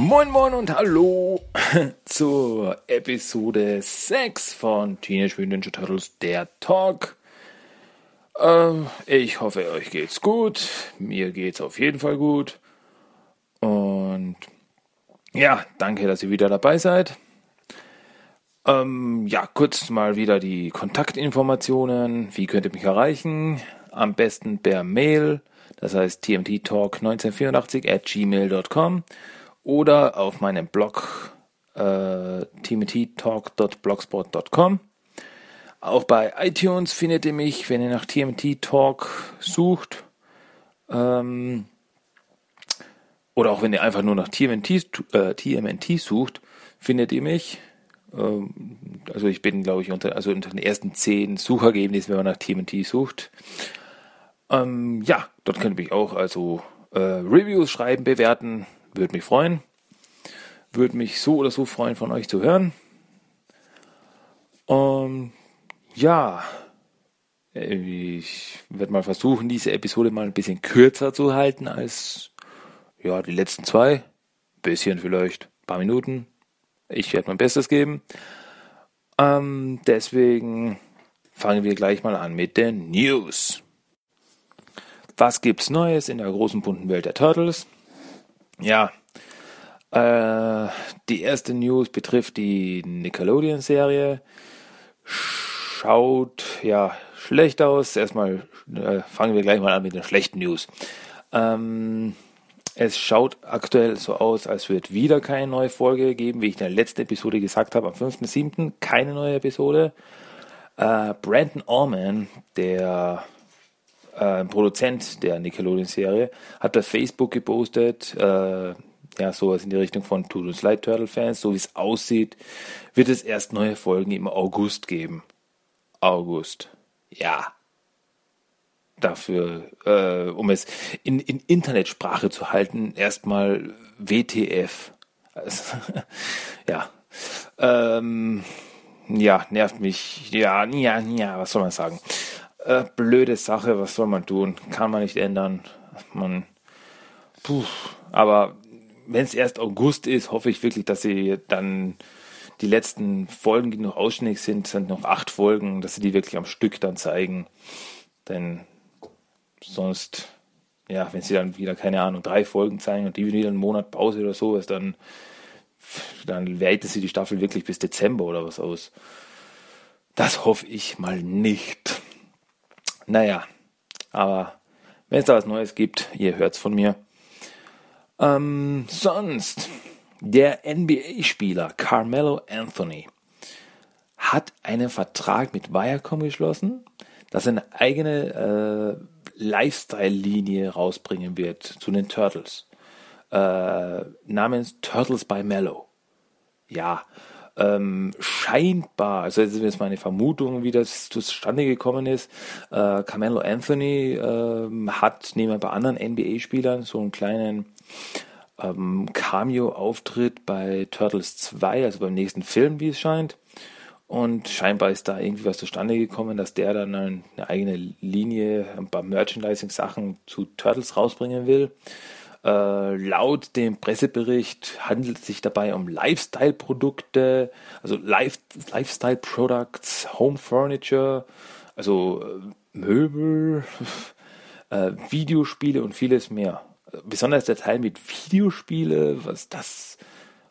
Moin Moin und Hallo zur Episode 6 von Teenage Mutant Ninja Turtles, der Talk. Äh, ich hoffe, euch geht's gut. Mir geht's auf jeden Fall gut. Und ja, danke, dass ihr wieder dabei seid. Ähm, ja, kurz mal wieder die Kontaktinformationen. Wie könnt ihr mich erreichen? Am besten per Mail, das heißt tmttalk1984 at gmail.com oder auf meinem Blog äh, tmttalk.blogspot.com. Auch bei iTunes findet ihr mich, wenn ihr nach TMT Talk sucht. Ähm, oder auch wenn ihr einfach nur nach TMNT, äh, TMNT sucht, findet ihr mich. Ähm, also ich bin, glaube ich, unter, also unter den ersten zehn Suchergebnissen, wenn man nach TMNT sucht. Ähm, ja, dort könnt ihr mich auch also äh, Reviews schreiben, bewerten. Würde mich freuen. Würde mich so oder so freuen, von euch zu hören. Und ja, ich werde mal versuchen, diese Episode mal ein bisschen kürzer zu halten als ja, die letzten zwei. Bisschen vielleicht, ein paar Minuten. Ich werde mein Bestes geben. Ähm, deswegen fangen wir gleich mal an mit den News. Was gibt's Neues in der großen bunten Welt der Turtles? Ja, äh, die erste News betrifft die Nickelodeon-Serie. Schaut ja schlecht aus. Erstmal äh, fangen wir gleich mal an mit den schlechten News. Ähm, es schaut aktuell so aus, als wird wieder keine neue Folge geben, wie ich in der letzten Episode gesagt habe, am 5.7. keine neue Episode. Äh, Brandon Orman, der äh, Produzent der Nickelodeon-Serie, hat bei Facebook gepostet, äh, ja, sowas in die Richtung von Tut uns leid, Turtle-Fans, so wie es aussieht, wird es erst neue Folgen im August geben. August. Ja. Dafür, äh, um es in, in Internetsprache zu halten, erstmal WTF. Also, ja. Ähm, ja, nervt mich. Ja, ja, ja, was soll man sagen? Äh, blöde Sache, was soll man tun? Kann man nicht ändern. Man, puh, aber wenn es erst August ist, hoffe ich wirklich, dass sie dann die letzten Folgen, die noch ausschnitt sind, sind noch acht Folgen, dass sie die wirklich am Stück dann zeigen. Denn sonst, ja, wenn sie dann wieder, keine Ahnung, drei Folgen zeigen und die wieder einen Monat Pause oder sowas, dann, dann weitet sie die Staffel wirklich bis Dezember oder was aus. Das hoffe ich mal nicht. Naja, aber wenn es da was Neues gibt, ihr hört es von mir. Ähm, sonst, der NBA-Spieler Carmelo Anthony hat einen Vertrag mit Viacom geschlossen, dass er eine eigene äh, Lifestyle-Linie rausbringen wird zu den Turtles. Äh, namens Turtles by Mellow. Ja, ähm, scheinbar, also das ist jetzt meine Vermutung, wie das zustande gekommen ist. Äh, Carmelo Anthony äh, hat neben bei anderen NBA-Spielern so einen kleinen ähm, Cameo-Auftritt bei Turtles 2, also beim nächsten Film, wie es scheint. Und scheinbar ist da irgendwie was zustande gekommen, dass der dann eine eigene Linie bei Merchandising-Sachen zu Turtles rausbringen will. Äh, laut dem Pressebericht handelt es sich dabei um Lifestyle-Produkte, also Life, Lifestyle-Products, Home Furniture, also äh, Möbel, äh, Videospiele und vieles mehr besonders der Teil mit Videospiele, was das,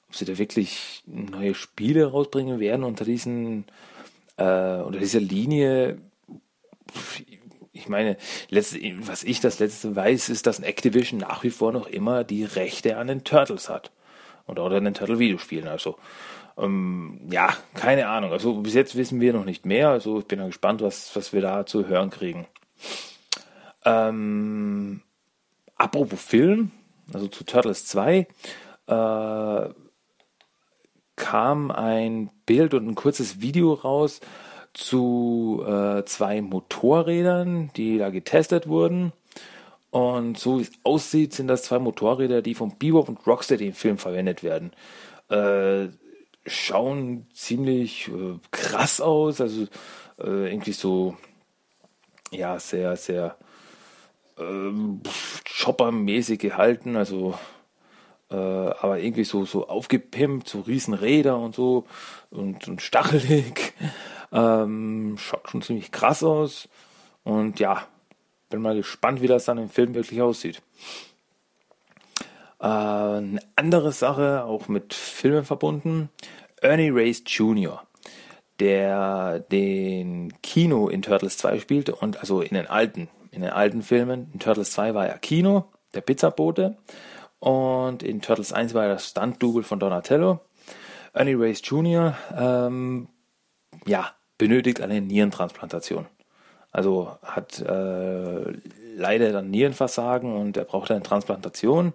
ob sie da wirklich neue Spiele rausbringen werden unter diesen, äh, unter dieser Linie. Ich meine, was ich das letzte weiß, ist, dass Activision nach wie vor noch immer die Rechte an den Turtles hat. Und auch an den Turtle-Videospielen. Also, ähm, ja, keine Ahnung. Also bis jetzt wissen wir noch nicht mehr. Also ich bin gespannt, was, was wir da zu hören kriegen. Ähm, Apropos Film, also zu Turtles 2, äh, kam ein Bild und ein kurzes Video raus zu äh, zwei Motorrädern, die da getestet wurden. Und so wie es aussieht, sind das zwei Motorräder, die von Bebop und Rocksteady im Film verwendet werden. Äh, schauen ziemlich äh, krass aus, also äh, irgendwie so, ja, sehr, sehr ähm, Chopper-mäßig gehalten, also äh, aber irgendwie so, so aufgepimpt, so Riesenräder und so und, und stachelig. Ähm, schaut schon ziemlich krass aus. Und ja, bin mal gespannt, wie das dann im Film wirklich aussieht. Äh, eine andere Sache, auch mit Filmen verbunden, Ernie Race Jr., der den Kino in Turtles 2 spielte und also in den alten, in den alten Filmen. In Turtles 2 war er Kino, der Pizzabote. Und in Turtles 1 war er das Stunt-Double von Donatello. Ernie Race Jr. Ähm, ja, benötigt eine Nierentransplantation. Also hat äh, leider dann Nierenversagen und er braucht eine Transplantation.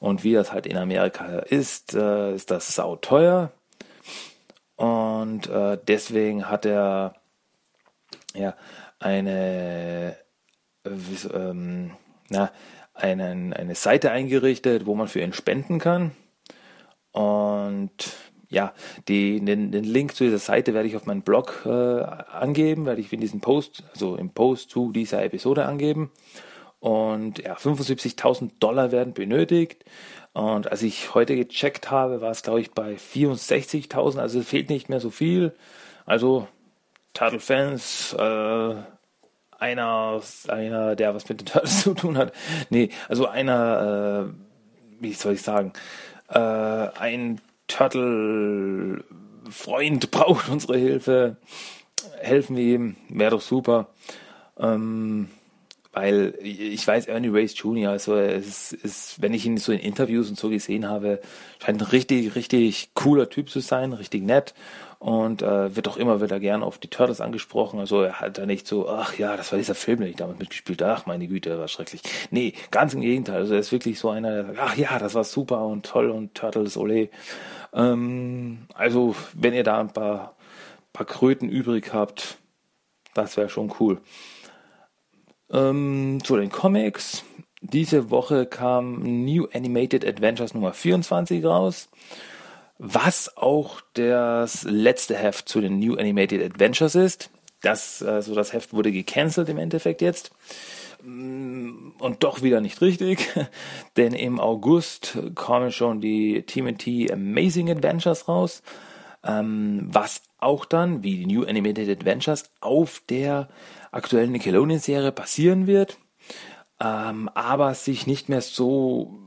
Und wie das halt in Amerika ist, äh, ist das sauteuer. Und äh, deswegen hat er ja eine, äh, ähm, na, einen, eine Seite eingerichtet, wo man für ihn spenden kann. Und ja, die, den, den Link zu dieser Seite werde ich auf meinem Blog äh, angeben, werde ich in diesem Post, also im Post zu dieser Episode angeben. Und ja, 75.000 Dollar werden benötigt. Und als ich heute gecheckt habe, war es, glaube ich, bei 64.000. Also es fehlt nicht mehr so viel. Also, Turtle-Fans, äh, einer, einer, der was mit den Turtles zu tun hat. Nee, also einer, äh, wie soll ich sagen, äh, ein Turtle-Freund braucht unsere Hilfe. Helfen wir ihm, wäre doch super. Ähm, weil ich weiß, Ernie Race Jr., also es ist, wenn ich ihn so in Interviews und so gesehen habe, scheint ein richtig, richtig cooler Typ zu sein, richtig nett und äh, wird auch immer wieder gern auf die Turtles angesprochen. Also er hat da nicht so, ach ja, das war dieser Film, den ich damals mitgespielt habe, ach meine Güte, war schrecklich. Nee, ganz im Gegenteil. Also er ist wirklich so einer, der sagt, ach ja, das war super und toll und Turtles, ole. Ähm, also wenn ihr da ein paar, paar Kröten übrig habt, das wäre schon cool. Ähm, zu den Comics. Diese Woche kam New Animated Adventures Nummer 24 raus, was auch das letzte Heft zu den New Animated Adventures ist. Das, also das Heft wurde gecancelt im Endeffekt jetzt. Mm, und doch wieder nicht richtig, denn im August kommen schon die TMT Amazing Adventures raus, ähm, was auch dann, wie die New Animated Adventures, auf der aktuellen Nickelodeon-Serie passieren wird, ähm, aber sich nicht mehr so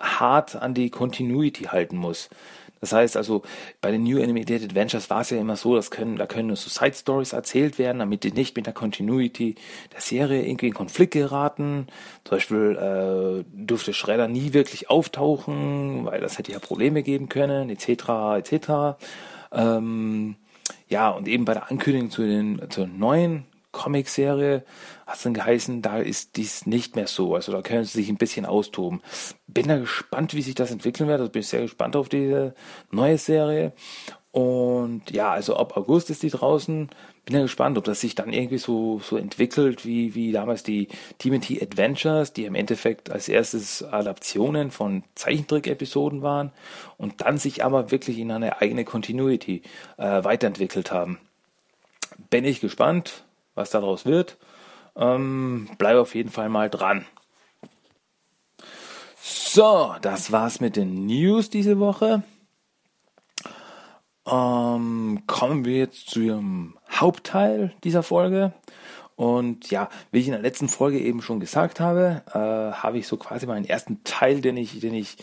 hart an die Continuity halten muss. Das heißt also, bei den New Animated Adventures war es ja immer so, dass können, da können so Side Stories erzählt werden, damit die nicht mit der Continuity der Serie irgendwie in Konflikt geraten. Zum Beispiel äh, durfte Shredder nie wirklich auftauchen, weil das hätte ja Probleme geben können, etc. etc. Ähm, ja, und eben bei der Ankündigung zu den, zu den neuen Comicserie hat es dann geheißen, da ist dies nicht mehr so. Also da können sie sich ein bisschen austoben. Bin da gespannt, wie sich das entwickeln wird. Also bin ich sehr gespannt auf diese neue Serie. Und ja, also ab August ist die draußen. Bin ja gespannt, ob das sich dann irgendwie so, so entwickelt, wie, wie damals die TMT Adventures, die im Endeffekt als erstes Adaptionen von Zeichentrick-Episoden waren und dann sich aber wirklich in eine eigene Continuity äh, weiterentwickelt haben. Bin ich gespannt was daraus wird. Ähm, bleib auf jeden Fall mal dran. So, das war's mit den News diese Woche. Ähm, kommen wir jetzt zu dem Hauptteil dieser Folge. Und ja, wie ich in der letzten Folge eben schon gesagt habe, äh, habe ich so quasi meinen ersten Teil, den ich, den ich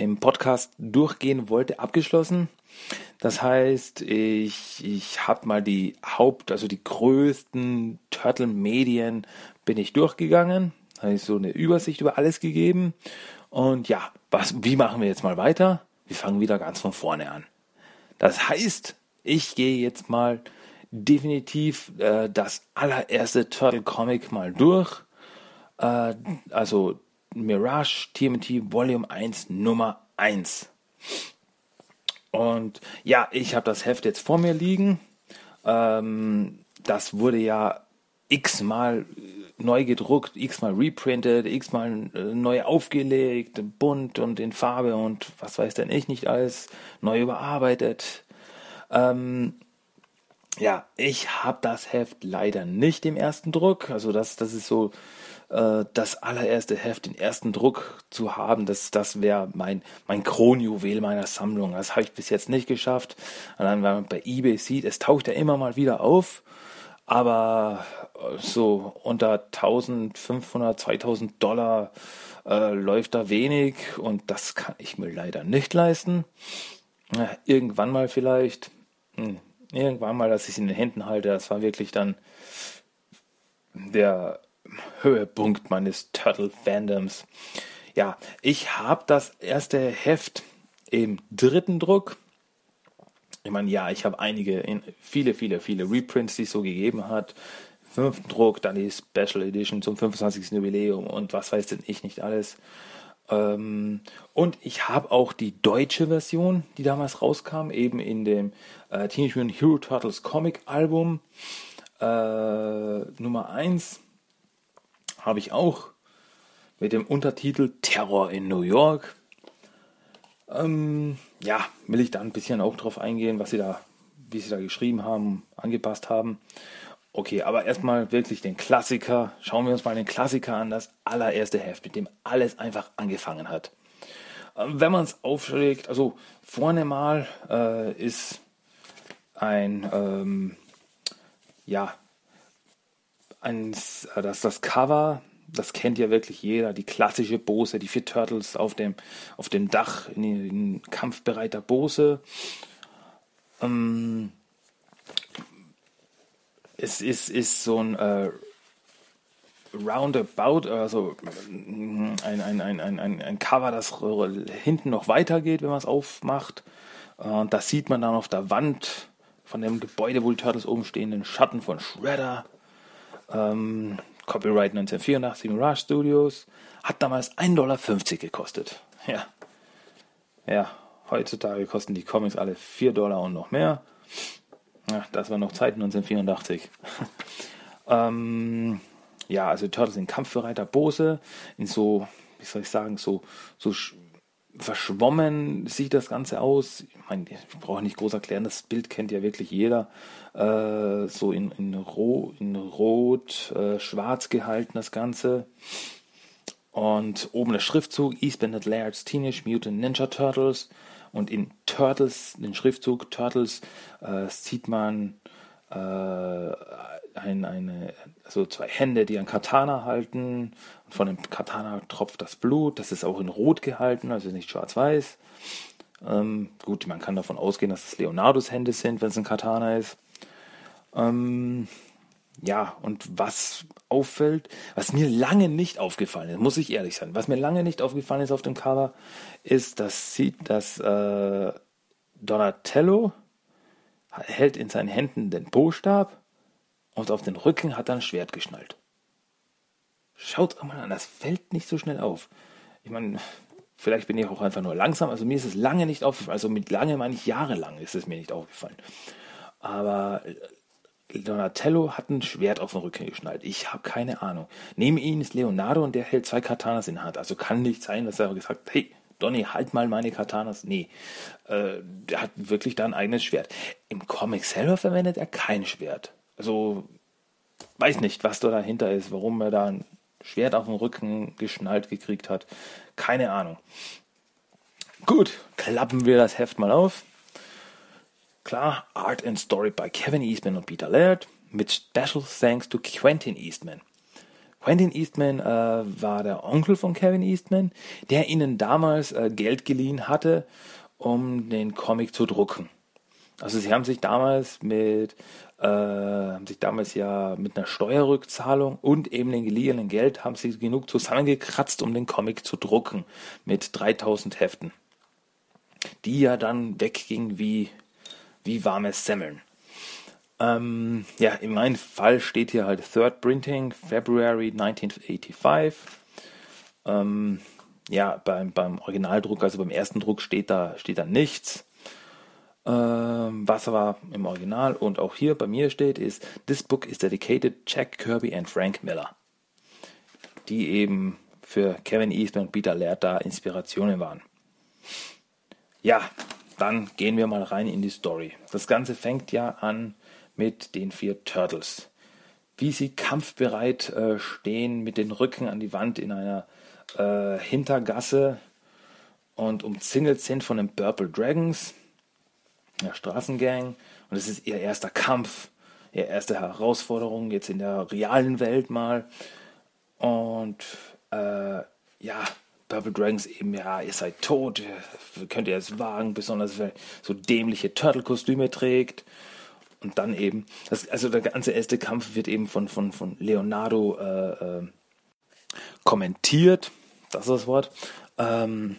im Podcast durchgehen wollte, abgeschlossen. Das heißt, ich, ich habe mal die Haupt-, also die größten Turtle-Medien bin ich durchgegangen. Habe ich so eine Übersicht über alles gegeben. Und ja, was, wie machen wir jetzt mal weiter? Wir fangen wieder ganz von vorne an. Das heißt, ich gehe jetzt mal definitiv äh, das allererste Turtle Comic mal durch. Äh, also Mirage TMT Volume 1 Nummer 1. Und ja, ich habe das Heft jetzt vor mir liegen. Ähm, das wurde ja x-mal neu gedruckt, x-mal reprintet, x-mal äh, neu aufgelegt, bunt und in Farbe und was weiß denn ich nicht alles, neu überarbeitet. Ähm, ja, ich habe das Heft leider nicht im ersten Druck. Also das, das ist so äh, das allererste Heft, den ersten Druck zu haben, das, das wäre mein, mein Kronjuwel meiner Sammlung. Das habe ich bis jetzt nicht geschafft. Und dann, wenn man bei eBay sieht, es taucht ja immer mal wieder auf, aber äh, so unter 1500, 2000 Dollar äh, läuft da wenig und das kann ich mir leider nicht leisten. Ja, irgendwann mal vielleicht, hm, irgendwann mal, dass ich es in den Händen halte, das war wirklich dann der Höhepunkt meines Turtle-Fandoms. Ja, ich habe das erste Heft im dritten Druck. Ich meine, ja, ich habe einige, viele, viele, viele Reprints, die es so gegeben hat. Fünften Druck, dann die Special Edition zum 25. Jubiläum und was weiß denn ich nicht alles. Ähm, und ich habe auch die deutsche Version, die damals rauskam, eben in dem äh, Teenage Mutant Hero Turtles Comic Album äh, Nummer 1 habe ich auch mit dem Untertitel Terror in New York. Ähm, ja, will ich da ein bisschen auch drauf eingehen, was sie da, wie sie da geschrieben haben, angepasst haben. Okay, aber erstmal wirklich den Klassiker. Schauen wir uns mal den Klassiker an, das allererste Heft, mit dem alles einfach angefangen hat. Ähm, wenn man es aufschlägt, also vorne mal äh, ist ein, ähm, ja, ein, äh, das, das Cover, das kennt ja wirklich jeder, die klassische Bose, die vier Turtles auf dem, auf dem Dach in, in kampfbereiter Bose. Ähm, es ist, ist so ein äh, Roundabout, also ein, ein, ein, ein, ein Cover, das hinten noch weitergeht, wenn man es aufmacht. Und da sieht man dann auf der Wand von dem Gebäude, wo die Turtles oben stehen, den Schatten von Shredder. Ähm, Copyright 1984 Mirage Studios. Hat damals 1,50 Dollar gekostet. Ja. Ja, heutzutage kosten die Comics alle 4 Dollar und noch mehr. Ja, das war noch Zeit 1984. ähm, ja, also Turtles in kampfbereiter Pose, in so, wie soll ich sagen, so, so verschwommen sieht das Ganze aus. Ich meine, ich brauche nicht groß erklären, das Bild kennt ja wirklich jeder. Äh, so in, in, Ro in Rot, äh, Schwarz gehalten das Ganze. Und oben der Schriftzug Eastbanded Laird's Teenage Mutant Ninja Turtles. Und in Turtles, den Schriftzug Turtles, äh, sieht man äh, ein, eine, also zwei Hände, die ein Katana halten. Und von dem Katana tropft das Blut. Das ist auch in Rot gehalten, also nicht schwarz-weiß. Ähm, gut, man kann davon ausgehen, dass es Leonardos Hände sind, wenn es ein Katana ist. Ähm, ja, und was auffällt, was mir lange nicht aufgefallen ist, muss ich ehrlich sein, was mir lange nicht aufgefallen ist auf dem Cover, ist, dass sieht, dass äh, Donatello hält in seinen Händen den Bostab und auf den Rücken hat er ein Schwert geschnallt. Schaut mal an, das fällt nicht so schnell auf. Ich meine, vielleicht bin ich auch einfach nur langsam, also mir ist es lange nicht aufgefallen, also mit lange meine ich jahrelang ist es mir nicht aufgefallen. Aber Donatello hat ein Schwert auf den Rücken geschnallt. Ich habe keine Ahnung. Neben ihm ist Leonardo und der hält zwei Katanas in der Hand. Also kann nicht sein, dass er gesagt hat, hey, Donny, halt mal meine Katanas. Nee, äh, der hat wirklich da ein eigenes Schwert. Im Comic selber verwendet er kein Schwert. Also, weiß nicht, was da dahinter ist, warum er da ein Schwert auf den Rücken geschnallt gekriegt hat. Keine Ahnung. Gut, klappen wir das Heft mal auf. Klar, Art and Story by Kevin Eastman und Peter Laird mit Special Thanks to Quentin Eastman. Quentin Eastman äh, war der Onkel von Kevin Eastman, der ihnen damals äh, Geld geliehen hatte, um den Comic zu drucken. Also sie haben sich damals mit äh, haben sich damals ja mit einer Steuerrückzahlung und eben den geliehenen Geld haben sie genug zusammengekratzt, um den Comic zu drucken mit 3000 Heften, die ja dann wegging wie wie warme Semmeln. Ähm, ja, in meinem Fall steht hier halt Third Printing, February 1985. Ähm, ja, beim, beim Originaldruck, also beim ersten Druck steht da, steht da nichts. Ähm, was aber im Original und auch hier bei mir steht, ist This book is dedicated Jack Kirby and Frank Miller. Die eben für Kevin Eastman und Peter Laird da Inspirationen waren. Ja, dann gehen wir mal rein in die Story. Das Ganze fängt ja an mit den vier Turtles. wie sie kampfbereit äh, stehen mit den Rücken an die Wand in einer äh, Hintergasse und umzingelt sind von den Purple Dragons, der Straßengang. Und es ist ihr erster Kampf, ihre erste Herausforderung jetzt in der realen Welt mal. Und äh, ja, Purple Dragons eben, ja, ihr seid tot, könnt ihr es wagen, besonders wenn so dämliche Turtle-Kostüme trägt. Und dann eben, das, also der ganze erste Kampf wird eben von, von, von Leonardo äh, äh, kommentiert, das ist das Wort. Ähm,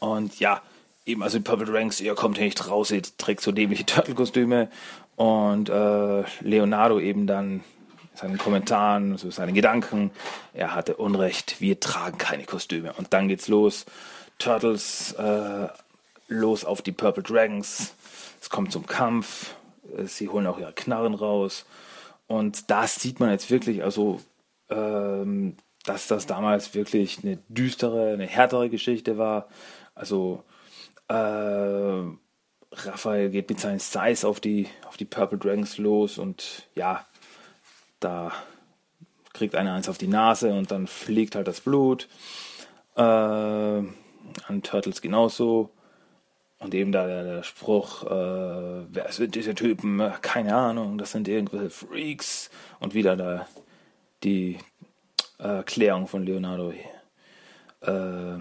und ja, eben, also Purple Dragons, ihr kommt hier nicht raus, ihr trägt so dämliche Turtle-Kostüme. Und äh, Leonardo eben dann seinen Kommentaren, so seine Gedanken. Er hatte Unrecht, wir tragen keine Kostüme. Und dann geht's los. Turtles äh, los auf die Purple Dragons. Es kommt zum Kampf. Sie holen auch ihre Knarren raus. Und da sieht man jetzt wirklich, also, ähm, dass das damals wirklich eine düstere, eine härtere Geschichte war. Also, äh, Raphael geht mit seinen Size auf die, auf die Purple Dragons los und ja, da kriegt einer eins auf die Nase und dann fliegt halt das Blut. Äh, an Turtles genauso. Und eben da der, der Spruch, äh, wer sind diese Typen? Keine Ahnung, das sind irgendwelche Freaks. Und wieder da die Erklärung von Leonardo. Äh,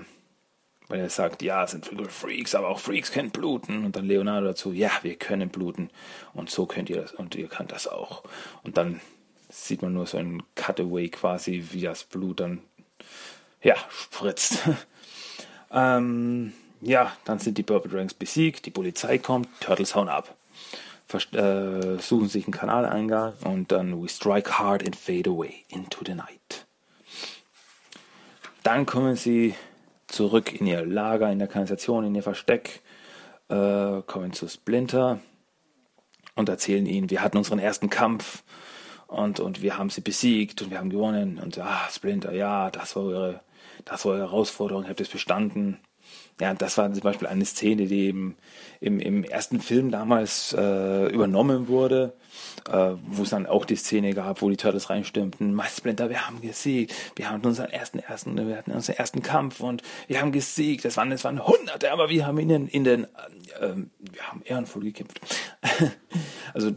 weil er sagt, ja, es sind Freaks, aber auch Freaks können bluten. Und dann Leonardo dazu, ja, wir können bluten. Und so könnt ihr das, und ihr könnt das auch. Und dann sieht man nur so ein Cutaway quasi, wie das Blut dann ja, spritzt. ähm, ja, dann sind die Purple Dragons besiegt, die Polizei kommt, Turtles hauen ab. Verst äh, suchen sich einen Kanaleingang und dann we strike hard and fade away into the night. Dann kommen sie zurück in ihr Lager, in der Kanalisation, in ihr Versteck, äh, kommen zu Splinter und erzählen ihnen, wir hatten unseren ersten Kampf und, und wir haben sie besiegt und wir haben gewonnen. Und ah, Splinter, ja, das war eure, das war eure Herausforderung, ihr habt es bestanden. Ja, das war zum Beispiel eine Szene, die eben im, im ersten Film damals äh, übernommen wurde, äh, wo es dann auch die Szene gab, wo die Turtles reinstürmten. Meister Splinter, wir haben gesiegt, wir haben unseren ersten, ersten, wir hatten unseren ersten Kampf und wir haben gesiegt. Das waren, das waren Hunderte, aber wir haben in den, äh, äh wir haben ehrenvoll gekämpft. also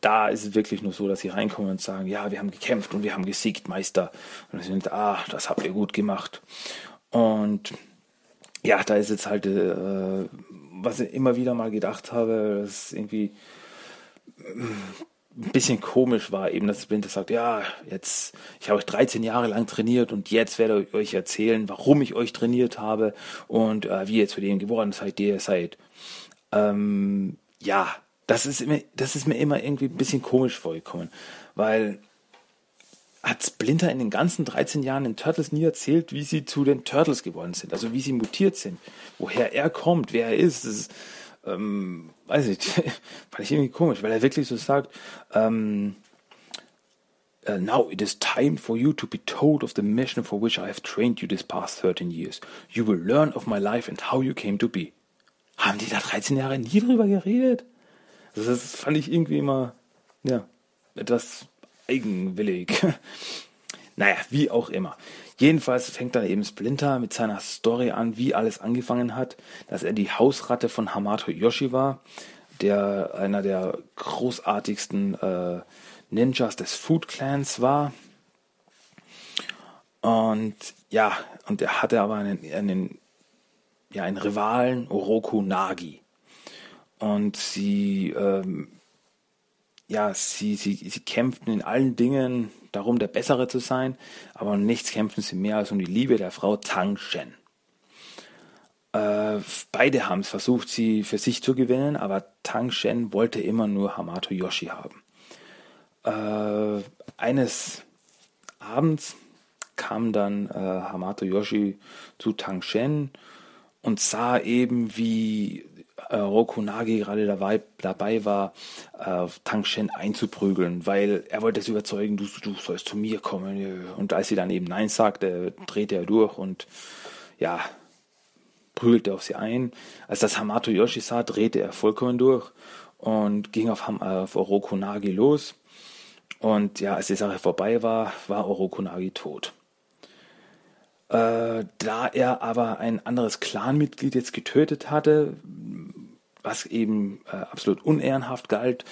da ist es wirklich nur so, dass sie reinkommen und sagen, ja, wir haben gekämpft und wir haben gesiegt, Meister. Und sie sind, ah, das habt ihr gut gemacht. Und ja, da ist jetzt halt, äh, was ich immer wieder mal gedacht habe, dass irgendwie ein bisschen komisch war, eben, dass Splinter sagt, ja, jetzt, ich habe euch 13 Jahre lang trainiert und jetzt werde ich euch erzählen, warum ich euch trainiert habe und äh, wie ihr zu dem geworden seid, der ihr seid. Ähm, ja, das ist, immer, das ist mir immer irgendwie ein bisschen komisch vorgekommen, weil hat Splinter in den ganzen 13 Jahren den Turtles nie erzählt, wie sie zu den Turtles geworden sind, also wie sie mutiert sind, woher er kommt, wer er ist. Das ist ähm, weiß ich, fand ich irgendwie komisch, weil er wirklich so sagt, ähm, Uh, now it is time for you to be told of the mission for which I have trained you this past 13 years. You will learn of my life and how you came to be. Haben die da 13 Jahre nie drüber geredet? Das fand ich irgendwie immer, ja, etwas eigenwillig. naja, wie auch immer. Jedenfalls fängt dann eben Splinter mit seiner Story an, wie alles angefangen hat, dass er die Hausratte von Hamato Yoshi war, der einer der großartigsten äh, Ninjas des Food Clans war. Und ja, und er hatte aber einen, einen, ja, einen Rivalen, Oroku Nagi. Und sie, ähm, ja, sie, sie, sie kämpften in allen Dingen darum, der Bessere zu sein, aber um nichts kämpfen sie mehr als um die Liebe der Frau Tang Shen. Äh, beide haben es versucht, sie für sich zu gewinnen, aber Tang Shen wollte immer nur Hamato Yoshi haben. Äh, eines Abends kam dann äh, Hamato Yoshi zu Tang Shen und sah eben, wie äh, Rokunagi gerade dabei, dabei war, äh, Tang Shen einzuprügeln, weil er wollte es überzeugen, du, du sollst zu mir kommen. Und als sie dann eben Nein sagte, drehte er durch und ja, prügelte auf sie ein. Als das Hamato Yoshi sah, drehte er vollkommen durch und ging auf, auf Orokunagi los. Und ja, als die Sache vorbei war, war Orokunagi tot. Äh, da er aber ein anderes Clanmitglied jetzt getötet hatte, was eben äh, absolut unehrenhaft galt,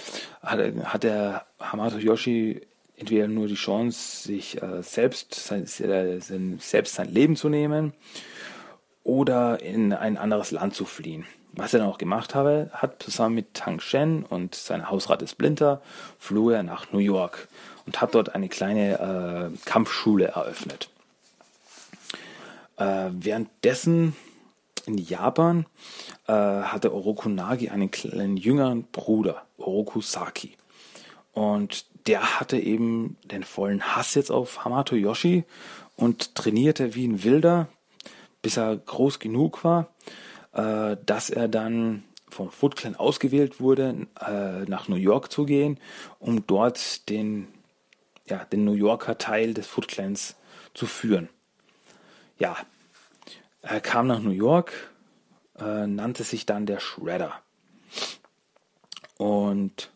hat, hat der Hamato Yoshi entweder nur die Chance, sich äh, selbst, sein, sein, selbst sein Leben zu nehmen oder in ein anderes Land zu fliehen. Was er dann auch gemacht habe, hat zusammen mit Tang Shen und seiner Hausrat Splinter floh er nach New York und hat dort eine kleine äh, Kampfschule eröffnet. Äh, währenddessen in Japan äh, hatte Oroku Nagi einen kleinen jüngeren Bruder, Oroku Saki. Und der hatte eben den vollen Hass jetzt auf Hamato Yoshi und trainierte wie ein Wilder, bis er groß genug war, äh, dass er dann vom Foot Clan ausgewählt wurde, äh, nach New York zu gehen, um dort den, ja, den New Yorker Teil des Foot Clans zu führen. Ja, er kam nach New York, äh, nannte sich dann der Shredder. Und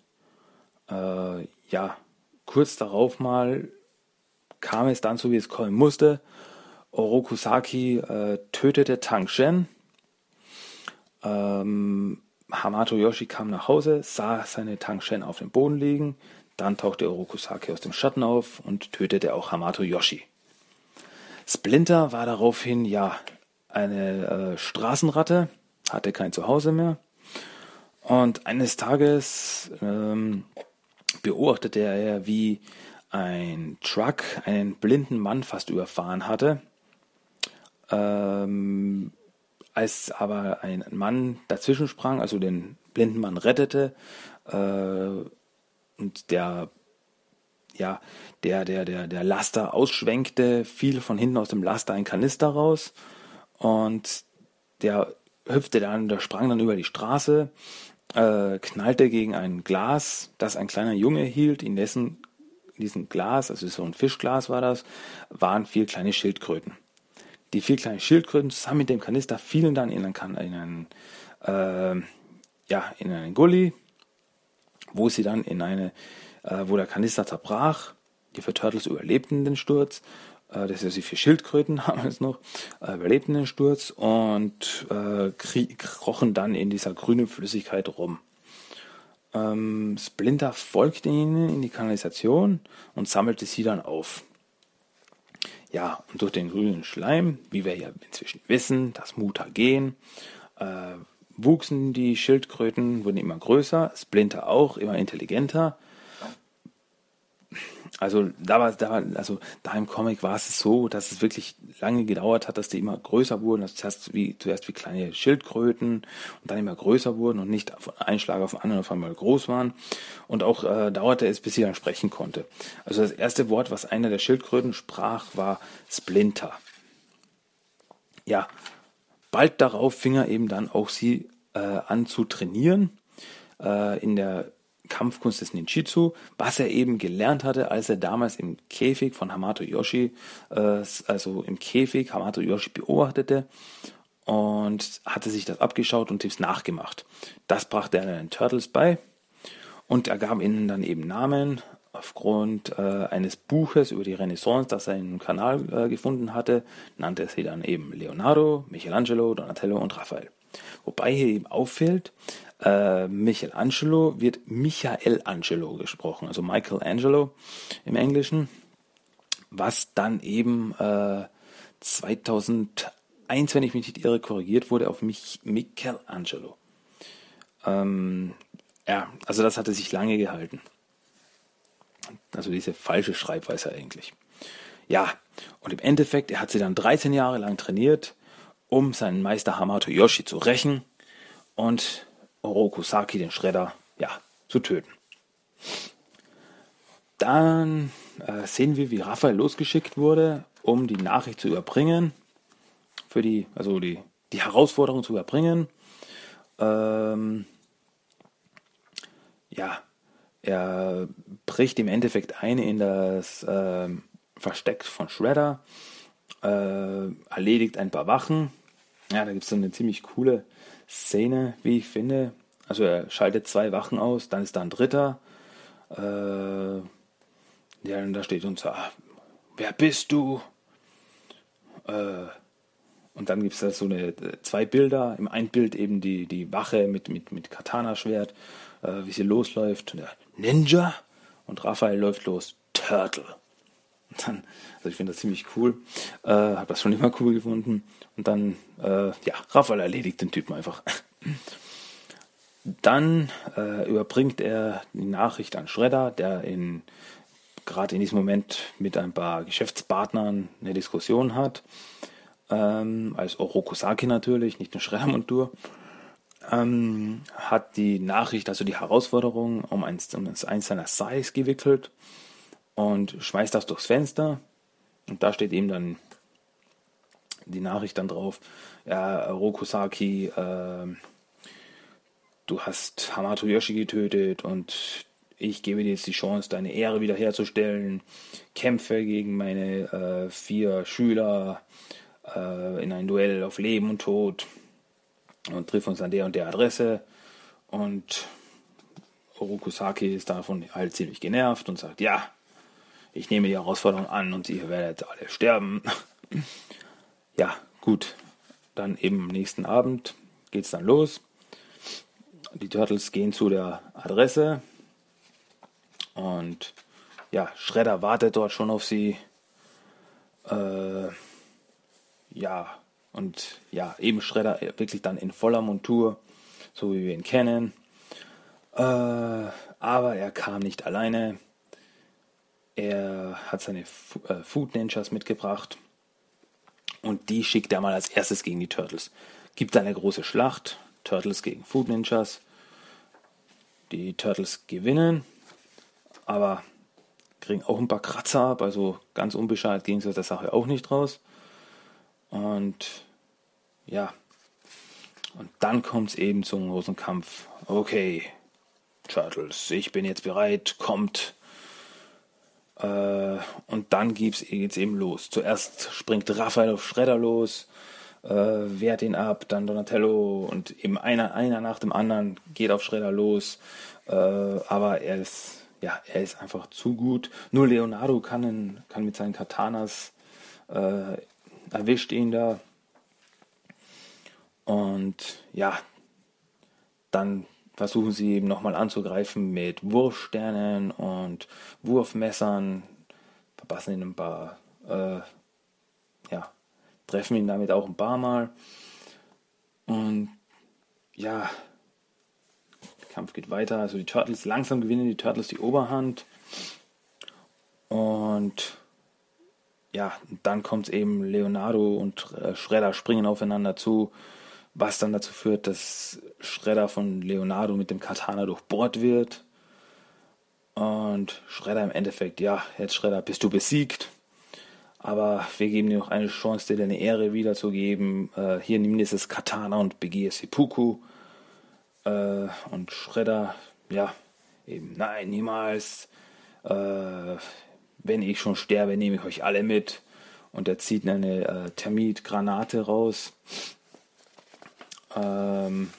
äh, ja, kurz darauf mal kam es dann so, wie es kommen musste. Orokusaki äh, tötete Tang Shen. Ähm, Hamato Yoshi kam nach Hause, sah seine Tang Shen auf dem Boden liegen. Dann tauchte Orokusaki aus dem Schatten auf und tötete auch Hamato Yoshi. Splinter war daraufhin ja eine äh, Straßenratte, hatte kein Zuhause mehr. Und eines Tages ähm, beobachtete er, wie ein Truck einen blinden Mann fast überfahren hatte. Ähm, als aber ein Mann dazwischen sprang, also den blinden Mann rettete, äh, und der ja, der, der, der, der Laster ausschwenkte, fiel von hinten aus dem Laster ein Kanister raus und der hüpfte dann, der sprang dann über die Straße äh, knallte gegen ein Glas, das ein kleiner Junge hielt. In dessen in diesem Glas, also so ein Fischglas war das, waren vier kleine Schildkröten. Die vier kleinen Schildkröten zusammen mit dem Kanister fielen dann in einen, in einen, äh, ja, in einen Gully, wo sie dann in eine, äh, wo der Kanister zerbrach. Die vier Turtles überlebten den Sturz das ist vier Schildkröten haben es noch, äh, überlebten den Sturz und äh, krochen dann in dieser grünen Flüssigkeit rum. Ähm, Splinter folgte ihnen in die Kanalisation und sammelte sie dann auf. Ja, und durch den grünen Schleim, wie wir ja inzwischen wissen, das Mutagen, äh, wuchsen die Schildkröten, wurden immer größer, Splinter auch, immer intelligenter also da war, da war, also da im Comic war es so, dass es wirklich lange gedauert hat, dass die immer größer wurden. Also zuerst wie, zuerst wie kleine Schildkröten und dann immer größer wurden und nicht von einem Schlag auf den anderen auf einmal groß waren. Und auch äh, dauerte es, bis sie dann sprechen konnte. Also das erste Wort, was einer der Schildkröten sprach, war Splinter. Ja, bald darauf fing er eben dann auch sie äh, an zu trainieren. Äh, in der Kampfkunst des Ninjitsu, was er eben gelernt hatte, als er damals im Käfig von Hamato Yoshi, äh, also im Käfig Hamato Yoshi beobachtete und hatte sich das abgeschaut und Tipps nachgemacht. Das brachte er den Turtles bei und er gab ihnen dann eben Namen aufgrund äh, eines Buches über die Renaissance, das er im Kanal äh, gefunden hatte, nannte er sie dann eben Leonardo, Michelangelo, Donatello und Raphael. Wobei hier eben auffällt, äh, Michelangelo wird Michael Angelo gesprochen, also Michael Angelo im Englischen, was dann eben äh, 2001, wenn ich mich nicht irre, korrigiert wurde auf Mich Michelangelo. Ähm, ja, also das hatte sich lange gehalten. Also diese falsche Schreibweise eigentlich. Ja, und im Endeffekt, er hat sie dann 13 Jahre lang trainiert, um seinen Meister Hamato Yoshi zu rächen und Oroku Saki, den Schredder, ja, zu töten. Dann äh, sehen wir, wie Raphael losgeschickt wurde, um die Nachricht zu überbringen, für die, also die, die Herausforderung zu überbringen. Ähm, ja, er bricht im Endeffekt ein in das äh, Versteck von Shredder, äh, erledigt ein paar Wachen. Ja, da gibt es so eine ziemlich coole Szene, wie ich finde. Also er schaltet zwei Wachen aus, dann ist da ein dritter. Äh, Ja, und da steht unser, wer bist du? Äh, und dann gibt es da so eine, zwei Bilder. Im einen Bild eben die, die Wache mit, mit, mit Katana-Schwert, äh, wie sie losläuft. Ninja. Und Raphael läuft los. Turtle. Dann, also ich finde das ziemlich cool. Äh, habe das schon immer cool gefunden. Und dann, äh, ja, Raphael erledigt den Typen einfach. Dann äh, überbringt er die Nachricht an Schredder, der in gerade in diesem Moment mit ein paar Geschäftspartnern eine Diskussion hat. Ähm, als Orokusaki natürlich, nicht nur Schreddermontur. Ähm, hat die Nachricht, also die Herausforderung, um eins, um eins seiner Sais gewickelt und schmeißt das durchs Fenster. Und da steht eben dann die Nachricht dann drauf, ja, Rokusaki, äh, du hast Hamato Yoshi getötet und ich gebe dir jetzt die Chance, deine Ehre wiederherzustellen. Kämpfe gegen meine äh, vier Schüler äh, in ein Duell auf Leben und Tod und triff uns an der und der Adresse. Und Orokusaki ist davon halt ziemlich genervt und sagt, ja, ich nehme die Herausforderung an und ihr werdet alle sterben. ja, gut. Dann eben am nächsten Abend geht es dann los. Die Turtles gehen zu der Adresse und ja, Shredder wartet dort schon auf sie. Äh, ja, und ja, eben Shredder wirklich dann in voller Montur, so wie wir ihn kennen. Äh, aber er kam nicht alleine. Er hat seine äh, Food Ninjas mitgebracht und die schickt er mal als erstes gegen die Turtles. Gibt eine große Schlacht, Turtles gegen Food Ninjas. Die Turtles gewinnen, aber kriegen auch ein paar Kratzer ab, also ganz unbeschadet ging es aus der Sache auch nicht raus. Und ja, und dann kommt es eben zum großen Kampf. Okay, Turtles, ich bin jetzt bereit, kommt. Äh, und dann geht's, geht's eben los. Zuerst springt Raphael auf Schredder los, äh, wehrt ihn ab, dann Donatello und eben einer, einer nach dem anderen geht auf Schredder los. Äh, aber er ist, ja, er ist einfach zu gut. Nur Leonardo kann, in, kann mit seinen Katanas äh, erwischt ihn da. Und ja, dann versuchen sie eben nochmal anzugreifen mit Wurfsternen und Wurfmessern, verpassen ihn ein paar, äh, ja, treffen ihn damit auch ein paar Mal. Und ja, der Kampf geht weiter. Also die Turtles, langsam gewinnen die Turtles die Oberhand. Und ja, dann kommt eben Leonardo und äh, Schredder springen aufeinander zu, was dann dazu führt, dass Schredder von Leonardo mit dem Katana durchbohrt wird. Und Schredder im Endeffekt, ja, jetzt Schredder, bist du besiegt. Aber wir geben dir noch eine Chance, dir deine Ehre wiederzugeben. Äh, hier nimm dieses Katana und begehe Seppuku. Äh, und Schredder, ja, eben, nein, niemals. Äh, wenn ich schon sterbe, nehme ich euch alle mit. Und er zieht eine äh, Termitgranate raus. Ähm,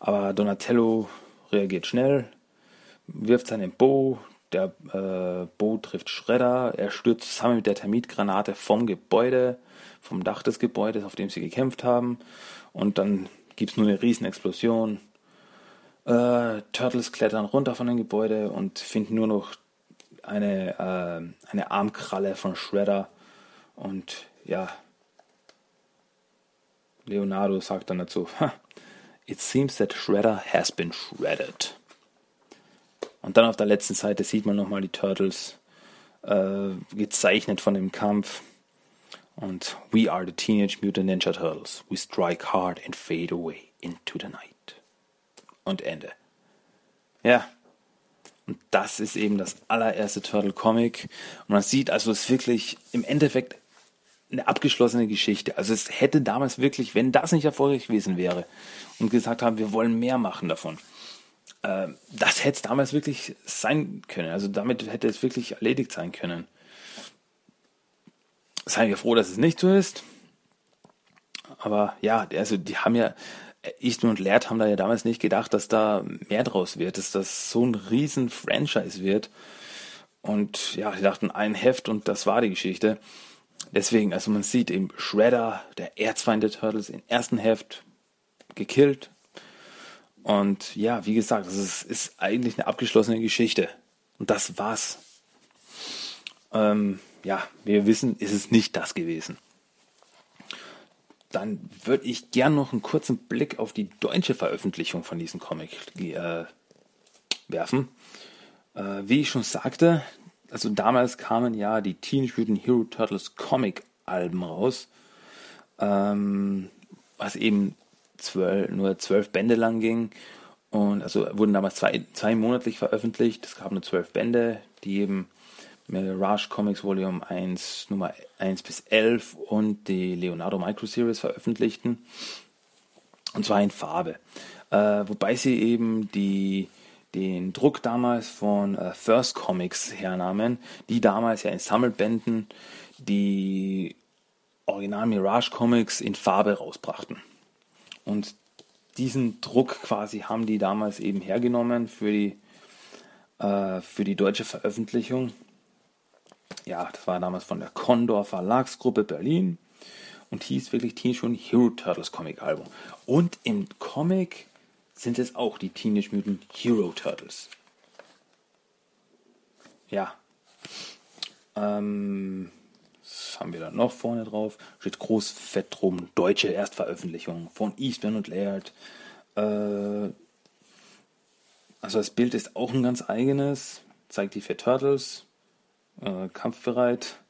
aber Donatello reagiert schnell, wirft seinen Bow. Der äh, Bow trifft Schredder. Er stürzt zusammen mit der Termitgranate vom Gebäude, vom Dach des Gebäudes, auf dem sie gekämpft haben. Und dann gibt es nur eine Riesenexplosion. Äh, Turtles klettern runter von dem Gebäude und finden nur noch eine, äh, eine Armkralle von Shredder. Und ja, Leonardo sagt dann dazu, It seems that Shredder has been shredded. Und dann auf der letzten Seite sieht man nochmal die Turtles äh, gezeichnet von dem Kampf. Und we are the Teenage Mutant Ninja Turtles. We strike hard and fade away into the night. Und Ende. Ja, und das ist eben das allererste Turtle Comic. Und man sieht also, es ist wirklich im Endeffekt eine abgeschlossene Geschichte. Also es hätte damals wirklich, wenn das nicht erfolgreich gewesen wäre und gesagt haben, wir wollen mehr machen davon, äh, das hätte es damals wirklich sein können. Also damit hätte es wirklich erledigt sein können. Seien wir froh, dass es nicht so ist. Aber ja, also die haben ja, Easton und Laird haben da ja damals nicht gedacht, dass da mehr draus wird, dass das so ein riesen Franchise wird. Und ja, die dachten ein Heft und das war die Geschichte. Deswegen, also man sieht eben Shredder, der Erzfeind der Turtles, im ersten Heft gekillt. Und ja, wie gesagt, es ist, ist, eigentlich eine abgeschlossene Geschichte. Und das war's. Ähm, ja, wir wissen, ist es nicht das gewesen. Dann würde ich gern noch einen kurzen Blick auf die deutsche Veröffentlichung von diesem Comic äh, werfen. Äh, wie ich schon sagte, also damals kamen ja die Teenage Mutant Hero Turtles Comic Alben raus, ähm, was eben zwölf, nur zwölf Bände lang ging. Und also wurden damals zwei, zwei monatlich veröffentlicht. Es gab nur zwölf Bände, die eben Mirage Comics Volume 1, Nummer 1 bis 11 und die Leonardo Micro Series veröffentlichten. Und zwar in Farbe. Äh, wobei sie eben die den Druck damals von äh, First Comics hernahmen, die damals ja in Sammelbänden die Original Mirage Comics in Farbe rausbrachten. Und diesen Druck quasi haben die damals eben hergenommen für die, äh, für die deutsche Veröffentlichung. Ja, das war damals von der Condor Verlagsgruppe Berlin und hieß wirklich Mutant Hero Turtles Comic Album. Und im Comic sind es auch die Teenage Mutant Hero Turtles. Ja. Ähm, was haben wir da noch vorne drauf? Steht groß fett drum. Deutsche Erstveröffentlichung von Eastman und Laird. Äh, also das Bild ist auch ein ganz eigenes. Zeigt die vier Turtles. Äh, kampfbereit.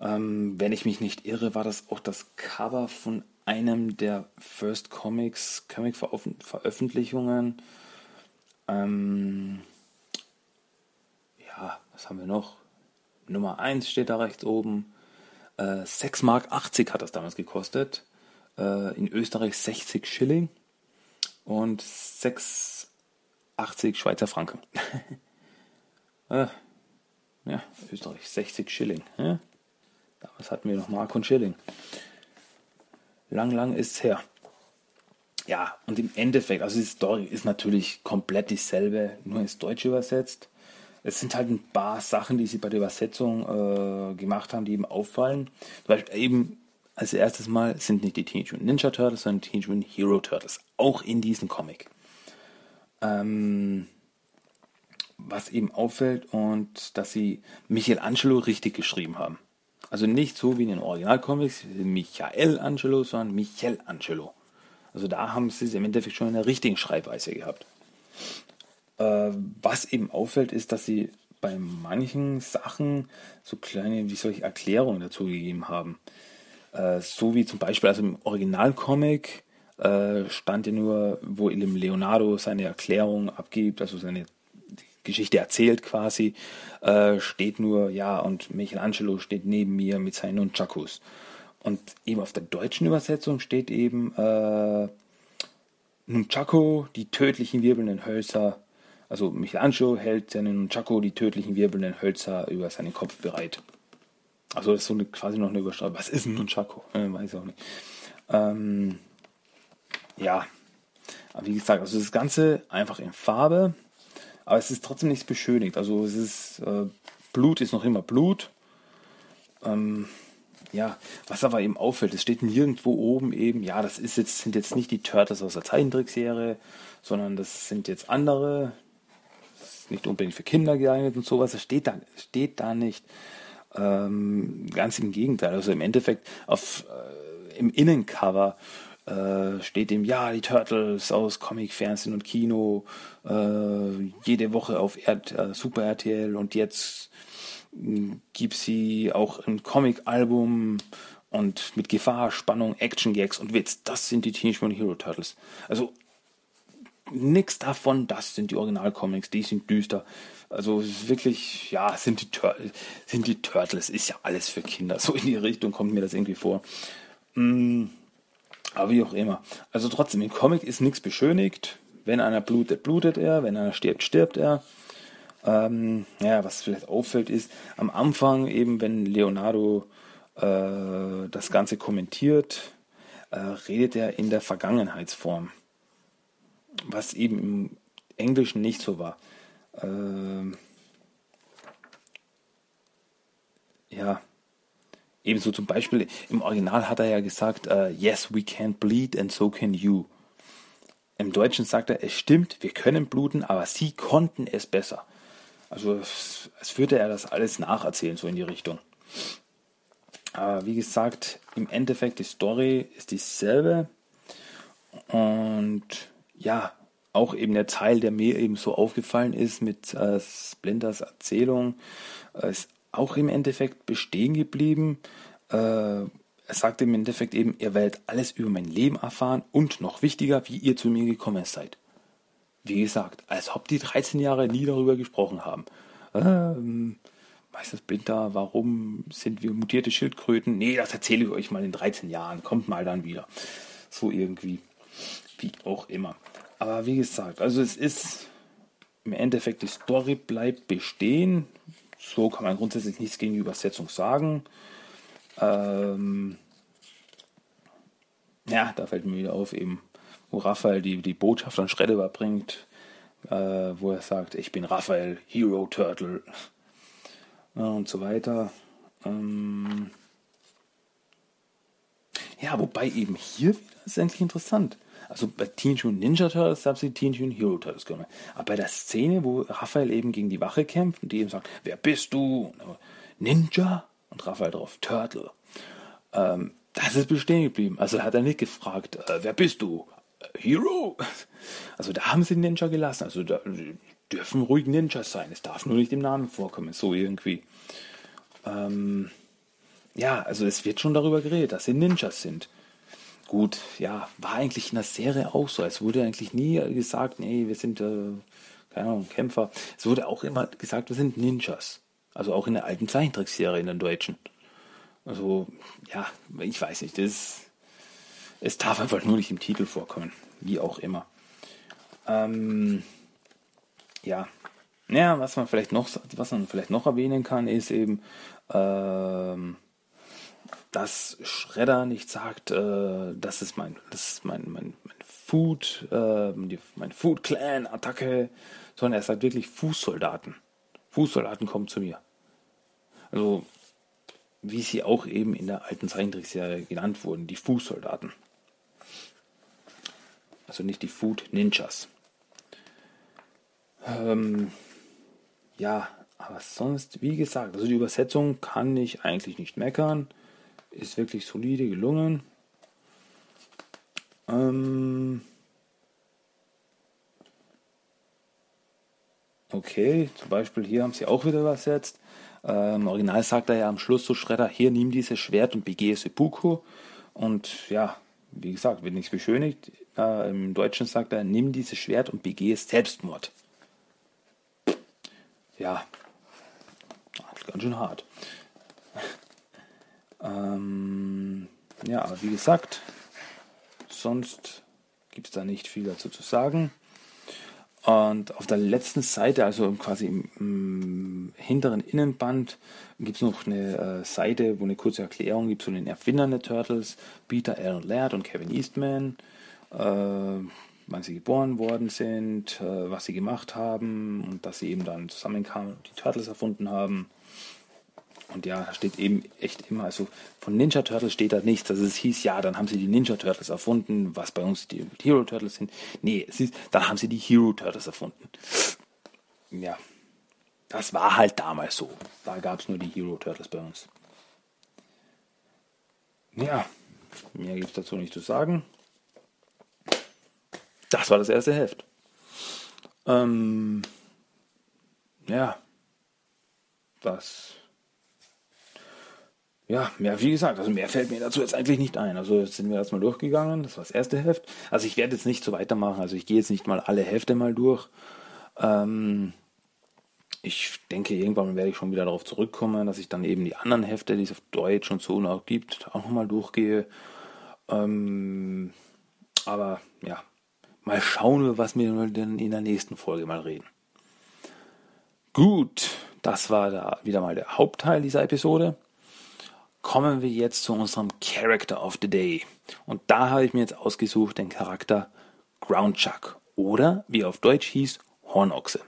Ähm, wenn ich mich nicht irre, war das auch das Cover von einem der First Comics, Comic-Veröffentlichungen. Ähm, ja, was haben wir noch? Nummer 1 steht da rechts oben. Äh, 6 Mark 80 hat das damals gekostet. Äh, in Österreich 60 Schilling und 6,80 Schweizer Franken. äh, ja, Österreich 60 Schilling. Ja? Damals hatten wir noch Mark und Schilling. Lang, lang ist es her. Ja, und im Endeffekt, also die Story ist natürlich komplett dieselbe, nur ins Deutsche übersetzt. Es sind halt ein paar Sachen, die sie bei der Übersetzung äh, gemacht haben, die eben auffallen. Zum Beispiel eben als erstes Mal sind nicht die Teenage Mutant Ninja Turtles, sondern die Teenage Mutant Hero Turtles. Auch in diesem Comic. Ähm, was eben auffällt und dass sie Michelangelo richtig geschrieben haben. Also nicht so wie in den Originalcomics, Michael Angelo, sondern Michelangelo. Also da haben sie es im Endeffekt schon in der richtigen Schreibweise gehabt. Äh, was eben auffällt, ist, dass sie bei manchen Sachen so kleine, wie soll ich, Erklärungen dazu gegeben haben. Äh, so wie zum Beispiel, also im Originalcomic äh, stand ja nur, wo Leonardo seine Erklärung abgibt, also seine Geschichte erzählt quasi, äh, steht nur, ja, und Michelangelo steht neben mir mit seinen Nunchakus. Und eben auf der deutschen Übersetzung steht eben äh, Nunchaku, die tödlichen wirbelnden Hölzer. Also Michelangelo hält seinen Nunchaku, die tödlichen wirbelnden Hölzer, über seinen Kopf bereit. Also das ist so eine, quasi noch eine Überschreibung. Was ist ein Nunchaku? Äh, weiß ich auch nicht. Ähm, ja, aber wie gesagt, also das Ganze einfach in Farbe. Aber es ist trotzdem nichts beschönigt. Also es ist, äh, Blut ist noch immer Blut. Ähm, ja, was aber eben auffällt, es steht nirgendwo oben eben, ja, das ist jetzt, sind jetzt nicht die Turtles aus der Zeichentrickserie, sondern das sind jetzt andere, nicht unbedingt für Kinder geeignet und sowas, das steht da, steht da nicht. Ähm, ganz im Gegenteil, also im Endeffekt auf, äh, im Innencover äh, steht ihm, ja, die Turtles aus Comic, Fernsehen und Kino, äh, jede Woche auf R äh, Super RTL und jetzt äh, gibt sie auch ein Comic-Album und mit Gefahr, Spannung, Action-Gags und Witz. Das sind die Teenage Mutant Hero Turtles. Also nichts davon, das sind die Original-Comics, die sind düster. Also wirklich, ja, sind die, Tur sind die Turtles, ist ja alles für Kinder. So in die Richtung kommt mir das irgendwie vor. Mm, aber wie auch immer. Also trotzdem, im Comic ist nichts beschönigt. Wenn einer blutet, blutet er. Wenn einer stirbt, stirbt er. Ähm, ja, was vielleicht auffällt ist, am Anfang eben, wenn Leonardo äh, das Ganze kommentiert, äh, redet er in der Vergangenheitsform. Was eben im Englischen nicht so war. Äh, ja, ebenso zum Beispiel im Original hat er ja gesagt, uh, yes, we can bleed and so can you. Im Deutschen sagt er, es stimmt, wir können bluten, aber sie konnten es besser. Also als würde er das alles nacherzählen, so in die Richtung. Aber wie gesagt, im Endeffekt die Story ist dieselbe. Und ja, auch eben der Teil, der mir eben so aufgefallen ist mit äh, Splinters Erzählung, äh, ist auch im Endeffekt bestehen geblieben. Äh, er sagt im Endeffekt eben, ihr werdet alles über mein Leben erfahren und noch wichtiger, wie ihr zu mir gekommen seid. Wie gesagt, als ob die 13 Jahre nie darüber gesprochen haben. Ähm, Meister Splinter, warum sind wir mutierte Schildkröten? Nee, das erzähle ich euch mal in 13 Jahren. Kommt mal dann wieder. So irgendwie. Wie auch immer. Aber wie gesagt, also es ist im Endeffekt, die Story bleibt bestehen. So kann man grundsätzlich nichts gegen die Übersetzung sagen. Ähm, ja, da fällt mir wieder auf, eben, wo Raphael die, die Botschaft an Shredder überbringt, äh, wo er sagt, ich bin Raphael, Hero Turtle und so weiter. Ähm, ja, wobei eben hier wieder ist endlich interessant. Also bei Teenage Mutant Ninja Turtles haben sie Teenage Mutant Hero Turtles genommen. Aber bei der Szene, wo Raphael eben gegen die Wache kämpft und die eben sagt, wer bist du? Ninja? Und Raphael drauf, Turtle. Ähm, das ist bestehen geblieben. Also hat er nicht gefragt, äh, wer bist du? Äh, Hero? Also da haben sie Ninja gelassen. Also da dürfen ruhig Ninjas sein. Es darf nur nicht im Namen vorkommen. So irgendwie. Ähm, ja, also es wird schon darüber geredet, dass sie Ninjas sind. Gut, ja, war eigentlich in der Serie auch so. Es wurde eigentlich nie gesagt, nee, wir sind, äh, keine Ahnung, Kämpfer. Es wurde auch immer gesagt, wir sind Ninjas. Also auch in der alten Zeichentrickserie in den Deutschen. Also, ja, ich weiß nicht, das, es darf einfach nur nicht im Titel vorkommen. Wie auch immer. Ähm, ja. Ja, was man vielleicht noch, was man vielleicht noch erwähnen kann, ist eben, ähm, dass Shredder nicht sagt, äh, das ist mein, das ist mein, mein, mein Food, äh, mein Food Clan Attacke, sondern er sagt wirklich Fußsoldaten. Fußsoldaten kommen zu mir. Also, wie sie auch eben in der alten Zeichentrickserie genannt wurden, die Fußsoldaten. Also nicht die Food Ninjas. Ähm, ja, aber sonst, wie gesagt, also die Übersetzung kann ich eigentlich nicht meckern ist wirklich solide gelungen. Ähm okay, zum Beispiel hier haben sie auch wieder übersetzt. Äh, Im Original sagt er ja am Schluss zu Schredder, hier nimm dieses Schwert und begehe Seppuku. Und ja, wie gesagt, wird nichts beschönigt. Äh, Im Deutschen sagt er, nimm dieses Schwert und begehe Selbstmord. Ja, ganz schön hart. Ähm, ja, aber wie gesagt, sonst gibt es da nicht viel dazu zu sagen. Und auf der letzten Seite, also quasi im, im hinteren Innenband, gibt es noch eine äh, Seite, wo eine kurze Erklärung gibt zu den Erfindern der Turtles, Peter Aaron Laird und Kevin Eastman, äh, wann sie geboren worden sind, äh, was sie gemacht haben und dass sie eben dann zusammenkamen und die Turtles erfunden haben. Und ja, steht eben echt immer, also von Ninja Turtles steht da nichts. Also es hieß, ja, dann haben sie die Ninja Turtles erfunden, was bei uns die Hero Turtles sind. Nee, es ist, dann haben sie die Hero Turtles erfunden. Ja, das war halt damals so. Da gab es nur die Hero Turtles bei uns. Ja, mehr gibt es dazu nicht zu sagen. Das war das erste Heft. Ähm, ja, das ja, mehr, wie gesagt, also mehr fällt mir dazu jetzt eigentlich nicht ein. Also jetzt sind wir erstmal durchgegangen, das war das erste Heft. Also ich werde jetzt nicht so weitermachen, also ich gehe jetzt nicht mal alle Hefte mal durch. Ähm, ich denke, irgendwann werde ich schon wieder darauf zurückkommen, dass ich dann eben die anderen Hefte, die es auf Deutsch und so noch gibt, auch nochmal durchgehe. Ähm, aber ja, mal schauen, was wir denn in der nächsten Folge mal reden. Gut, das war da wieder mal der Hauptteil dieser Episode kommen wir jetzt zu unserem Character of the Day. Und da habe ich mir jetzt ausgesucht den Charakter Groundchuck oder wie auf Deutsch hieß, Hornochse.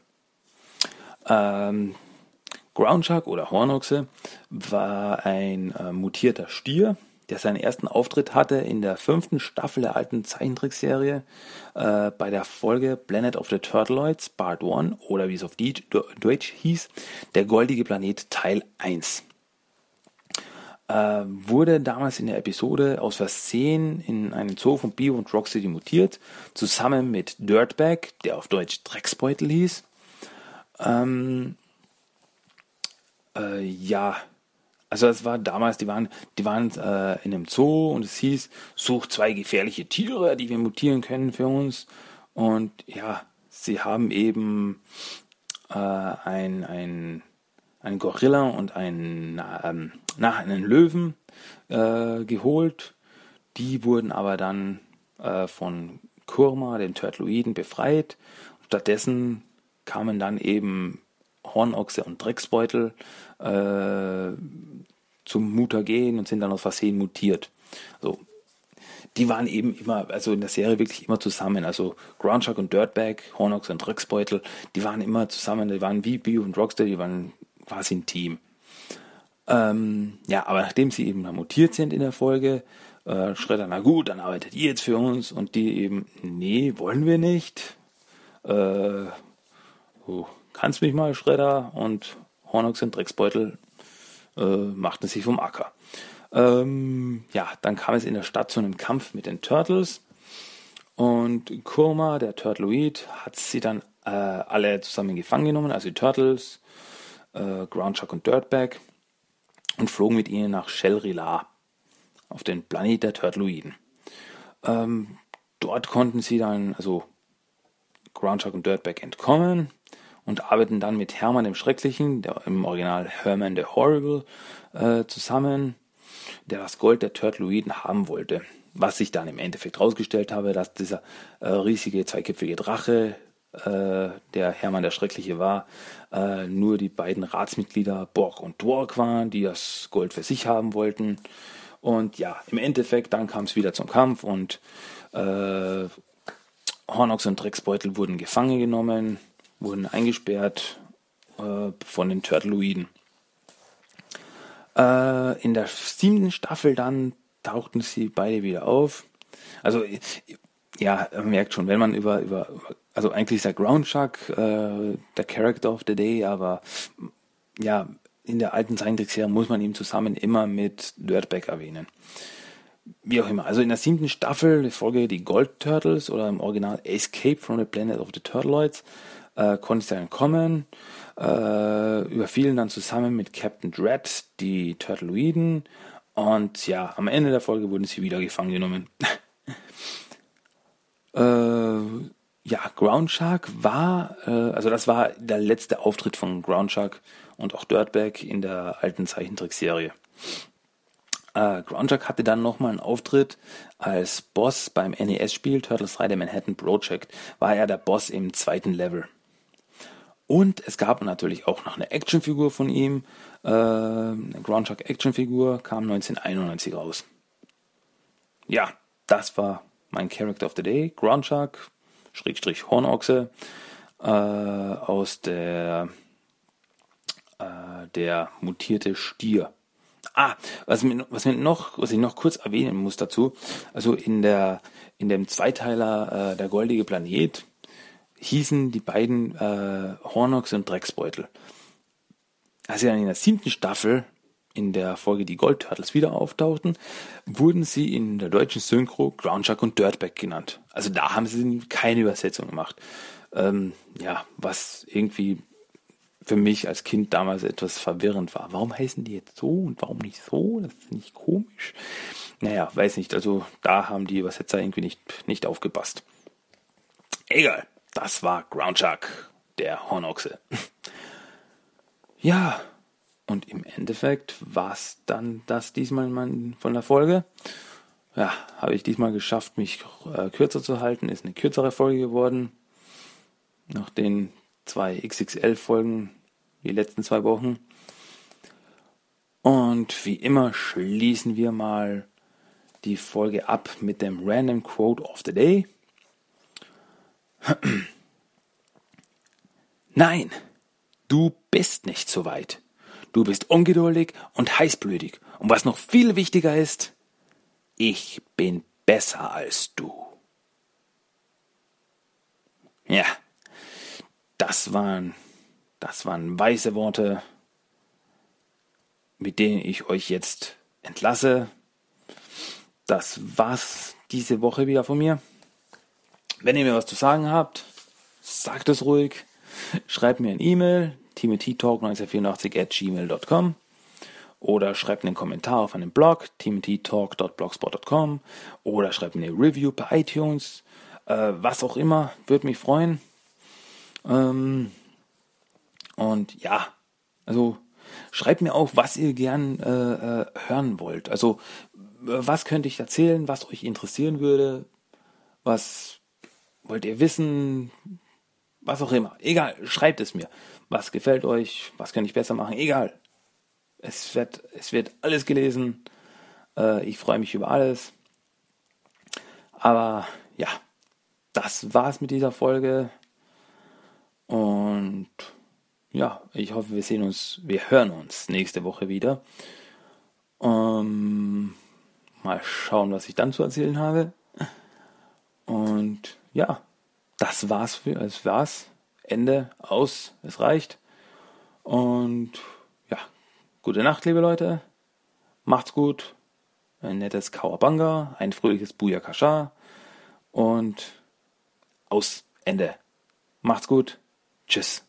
Ähm, Groundshark oder Hornochse war ein äh, mutierter Stier, der seinen ersten Auftritt hatte in der fünften Staffel der alten Zeichentrickserie äh, bei der Folge Planet of the Turtloids Part 1 oder wie es auf Deutsch hieß, der goldige Planet Teil 1. Äh, wurde damals in der Episode aus Versehen in einen Zoo von Bio und Rocksteady mutiert, zusammen mit Dirtbag, der auf Deutsch Drecksbeutel hieß. Ähm, äh, ja, also es war damals, die waren, die waren äh, in einem Zoo und es hieß, such zwei gefährliche Tiere, die wir mutieren können für uns. Und ja, sie haben eben äh, ein, ein, ein Gorilla und einen, ähm, nach einen Löwen äh, geholt. Die wurden aber dann äh, von Kurma, dem Turtloiden, befreit. Stattdessen kamen dann eben Hornochse und Drecksbeutel äh, zum Mutagen und sind dann aus Versehen mutiert. So. Die waren eben immer, also in der Serie wirklich immer zusammen. Also Groundshark und Dirtbag, Hornochse und Drecksbeutel, die waren immer zusammen, die waren wie Bio und Rockstar, die waren quasi ein Team. Ähm, ja, aber nachdem sie eben mutiert sind in der Folge, äh, Schredder, na gut, dann arbeitet ihr jetzt für uns und die eben, nee, wollen wir nicht. Äh, oh, kannst mich mal, Schredder und Hornox und Drecksbeutel äh, machten sich vom Acker. Ähm, ja, dann kam es in der Stadt zu einem Kampf mit den Turtles und Kurma, der Turtleoid, hat sie dann äh, alle zusammen gefangen genommen, also die Turtles, äh, Groundshark und Dirtbag und flogen mit ihnen nach Shell-Rila auf den Planet der Turtleoiden. Ähm, dort konnten sie dann, also Groundshark und Dirtbag entkommen und arbeiten dann mit Hermann dem Schrecklichen, der im Original Herman the Horrible, äh, zusammen, der das Gold der Turtleoiden haben wollte. Was sich dann im Endeffekt herausgestellt habe, dass dieser äh, riesige zweiköpfige Drache, äh, der Hermann der Schreckliche war, äh, nur die beiden Ratsmitglieder Borg und Dwork waren, die das Gold für sich haben wollten. Und ja, im Endeffekt, dann kam es wieder zum Kampf und äh, Hornox und Drecksbeutel wurden gefangen genommen wurden eingesperrt äh, von den Turtleoiden. Äh, in der siebten Staffel dann tauchten sie beide wieder auf. Also ja, man merkt schon, wenn man über, über also eigentlich ist der Groundshark äh, der Character of the Day, aber ja, in der alten Zeichentrickserie muss man ihn zusammen immer mit Dirtbag erwähnen. Wie auch immer. Also in der siebten Staffel, die Folge Die Gold Turtles oder im Original Escape from the Planet of the Turtloids, äh, konnte sie dann kommen, äh, überfielen dann zusammen mit Captain Dread die Turtleoiden und ja, am Ende der Folge wurden sie wieder gefangen genommen. äh, ja, Groundshark war, äh, also das war der letzte Auftritt von Groundshark und auch Dirtbag in der alten Zeichentrickserie. Äh, Groundshark hatte dann nochmal einen Auftritt als Boss beim NES-Spiel Turtles 3 The Manhattan Project. War er der Boss im zweiten Level. Und es gab natürlich auch noch eine Actionfigur von ihm. Äh, eine Groundshark Actionfigur kam 1991 raus. Ja, das war mein Character of the Day. Groundshark, Schrägstrich Hornochse, äh, aus der, äh, der mutierte Stier. Ah, was, mir, was, mir noch, was ich noch kurz erwähnen muss dazu, also in der in dem Zweiteiler äh, der goldige Planet hießen die beiden äh, Hornox und Drecksbeutel. Als sie dann in der siebten Staffel in der Folge Die Gold Turtles wieder auftauchten, wurden sie in der deutschen Synchro Groundshark und Dirtbag genannt. Also da haben sie keine Übersetzung gemacht. Ähm, ja, was irgendwie für mich als Kind damals etwas verwirrend war. Warum heißen die jetzt so und warum nicht so? Das finde ich komisch. Naja, weiß nicht. Also da haben die Übersetzer irgendwie nicht, nicht aufgepasst. Egal. Das war Groundshark, der Hornochse. ja, und im Endeffekt war es dann das diesmal von der Folge. Ja, habe ich diesmal geschafft, mich äh, kürzer zu halten. Ist eine kürzere Folge geworden. Nach den zwei XXL-Folgen, die letzten zwei Wochen. Und wie immer schließen wir mal die Folge ab mit dem Random Quote of the Day. Nein, du bist nicht so weit. Du bist ungeduldig und heißblütig. Und was noch viel wichtiger ist, ich bin besser als du. Ja, das waren, das waren weiße Worte, mit denen ich euch jetzt entlasse. Das war's diese Woche wieder von mir. Wenn ihr mir was zu sagen habt, sagt es ruhig. Schreibt mir ein E-Mail, timothytalk1984 at gmail.com oder schreibt einen Kommentar auf einem Blog, timothytalk.blogspot.com oder schreibt eine Review bei iTunes äh, was auch immer, würde mich freuen. Ähm, und ja, also schreibt mir auch, was ihr gern äh, äh, hören wollt. Also was könnte ich erzählen, was euch interessieren würde, was wollt ihr wissen, was auch immer. Egal, schreibt es mir. Was gefällt euch, was kann ich besser machen, egal. Es wird, es wird alles gelesen. Äh, ich freue mich über alles. Aber ja, das war's mit dieser Folge. Und ja, ich hoffe, wir sehen uns, wir hören uns nächste Woche wieder. Ähm, mal schauen, was ich dann zu erzählen habe. Und ja, das war's für, es war's. Ende, aus, es reicht. Und ja, gute Nacht, liebe Leute. Macht's gut. Ein nettes Kawabanga, ein fröhliches Buyakasha. Und aus. Ende. Macht's gut. Tschüss.